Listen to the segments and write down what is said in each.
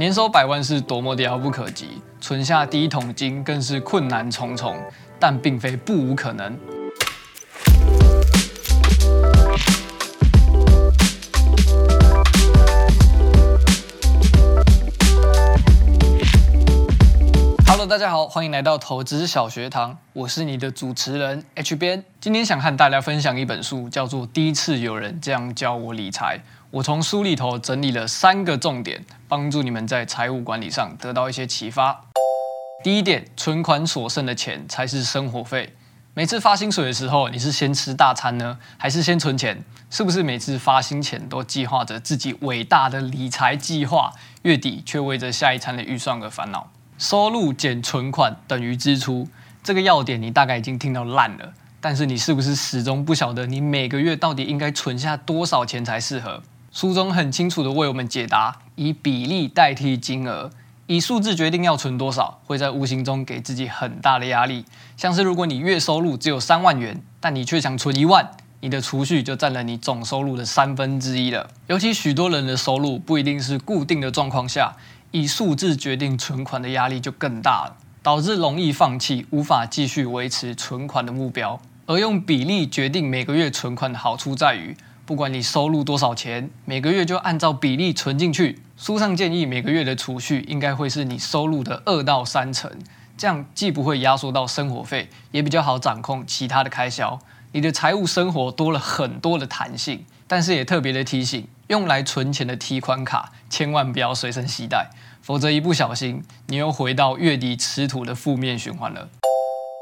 年收百万是多么的遥不可及，存下第一桶金更是困难重重，但并非不无可能。Hello，大家好，欢迎来到投资小学堂，我是你的主持人 H 编。今天想和大家分享一本书，叫做《第一次有人这样教我理财》。我从书里头整理了三个重点，帮助你们在财务管理上得到一些启发。第一点，存款所剩的钱才是生活费。每次发薪水的时候，你是先吃大餐呢，还是先存钱？是不是每次发薪前都计划着自己伟大的理财计划，月底却为着下一餐的预算而烦恼？收入减存款等于支出，这个要点你大概已经听到烂了。但是你是不是始终不晓得你每个月到底应该存下多少钱才适合？书中很清楚地为我们解答，以比例代替金额，以数字决定要存多少，会在无形中给自己很大的压力。像是如果你月收入只有三万元，但你却想存一万，你的储蓄就占了你总收入的三分之一了。尤其许多人的收入不一定是固定的状况下，以数字决定存款的压力就更大了，导致容易放弃，无法继续维持存款的目标。而用比例决定每个月存款的好处在于，不管你收入多少钱，每个月就按照比例存进去。书上建议每个月的储蓄应该会是你收入的二到三成，这样既不会压缩到生活费，也比较好掌控其他的开销。你的财务生活多了很多的弹性。但是也特别的提醒，用来存钱的提款卡千万不要随身携带，否则一不小心你又回到月底吃土的负面循环了。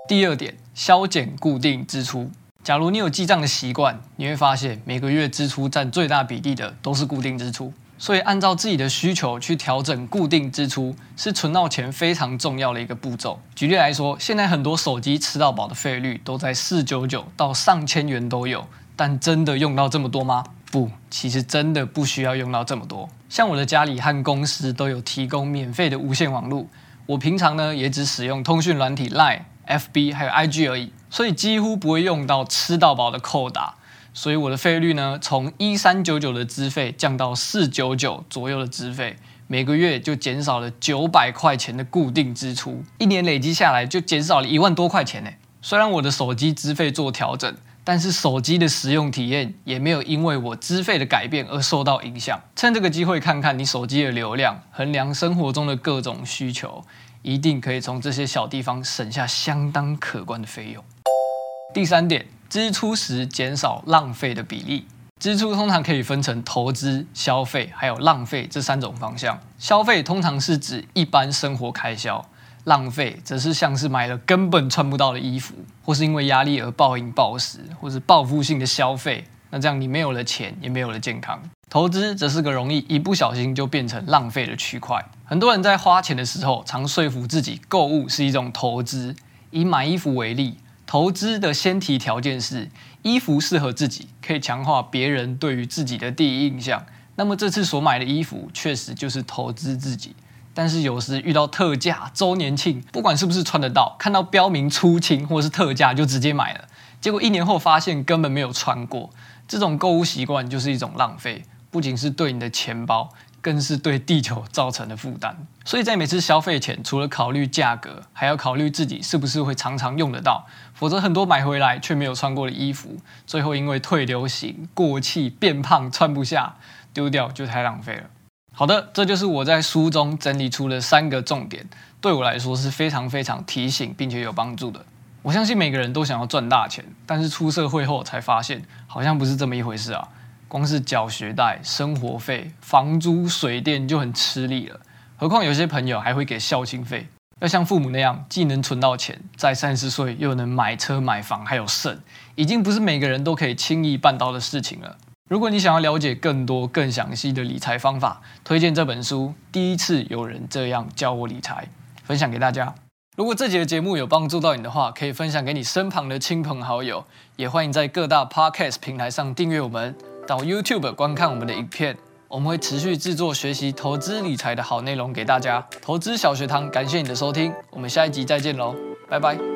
第二点，削减固定支出。假如你有记账的习惯，你会发现每个月支出占最大比例的都是固定支出。所以按照自己的需求去调整固定支出，是存到钱非常重要的一个步骤。举例来说，现在很多手机吃到饱的费率都在四九九到上千元都有，但真的用到这么多吗？不，其实真的不需要用到这么多。像我的家里和公司都有提供免费的无线网络，我平常呢也只使用通讯软体 Line。FB 还有 IG 而已，所以几乎不会用到吃到饱的扣打，所以我的费率呢，从一三九九的资费降到四九九左右的资费，每个月就减少了九百块钱的固定支出，一年累积下来就减少了一万多块钱呢。虽然我的手机资费做调整，但是手机的使用体验也没有因为我资费的改变而受到影响。趁这个机会看看你手机的流量，衡量生活中的各种需求。一定可以从这些小地方省下相当可观的费用。第三点，支出时减少浪费的比例。支出通常可以分成投资、消费还有浪费这三种方向。消费通常是指一般生活开销，浪费则是像是买了根本穿不到的衣服，或是因为压力而暴饮暴食，或是报复性的消费。那这样你没有了钱，也没有了健康。投资则是个容易一不小心就变成浪费的区块。很多人在花钱的时候，常说服自己购物是一种投资。以买衣服为例，投资的先提条件是衣服适合自己，可以强化别人对于自己的第一印象。那么这次所买的衣服确实就是投资自己。但是有时遇到特价、周年庆，不管是不是穿得到，看到标明出清或是特价就直接买了，结果一年后发现根本没有穿过。这种购物习惯就是一种浪费，不仅是对你的钱包，更是对地球造成的负担。所以在每次消费前，除了考虑价格，还要考虑自己是不是会常常用得到。否则，很多买回来却没有穿过的衣服，最后因为退流行、过气、变胖、穿不下，丢掉就太浪费了。好的，这就是我在书中整理出的三个重点，对我来说是非常非常提醒并且有帮助的。我相信每个人都想要赚大钱，但是出社会后才发现，好像不是这么一回事啊！光是缴学贷、生活费、房租、水电就很吃力了，何况有些朋友还会给孝亲费。要像父母那样，既能存到钱，在三十岁又能买车买房，还有剩，已经不是每个人都可以轻易办到的事情了。如果你想要了解更多、更详细的理财方法，推荐这本书《第一次有人这样教我理财》，分享给大家。如果这节的节目有帮助到你的话，可以分享给你身旁的亲朋好友，也欢迎在各大 Podcast 平台上订阅我们，到 YouTube 观看我们的影片。我们会持续制作学习投资理财的好内容给大家。投资小学堂，感谢你的收听，我们下一集再见喽，拜拜。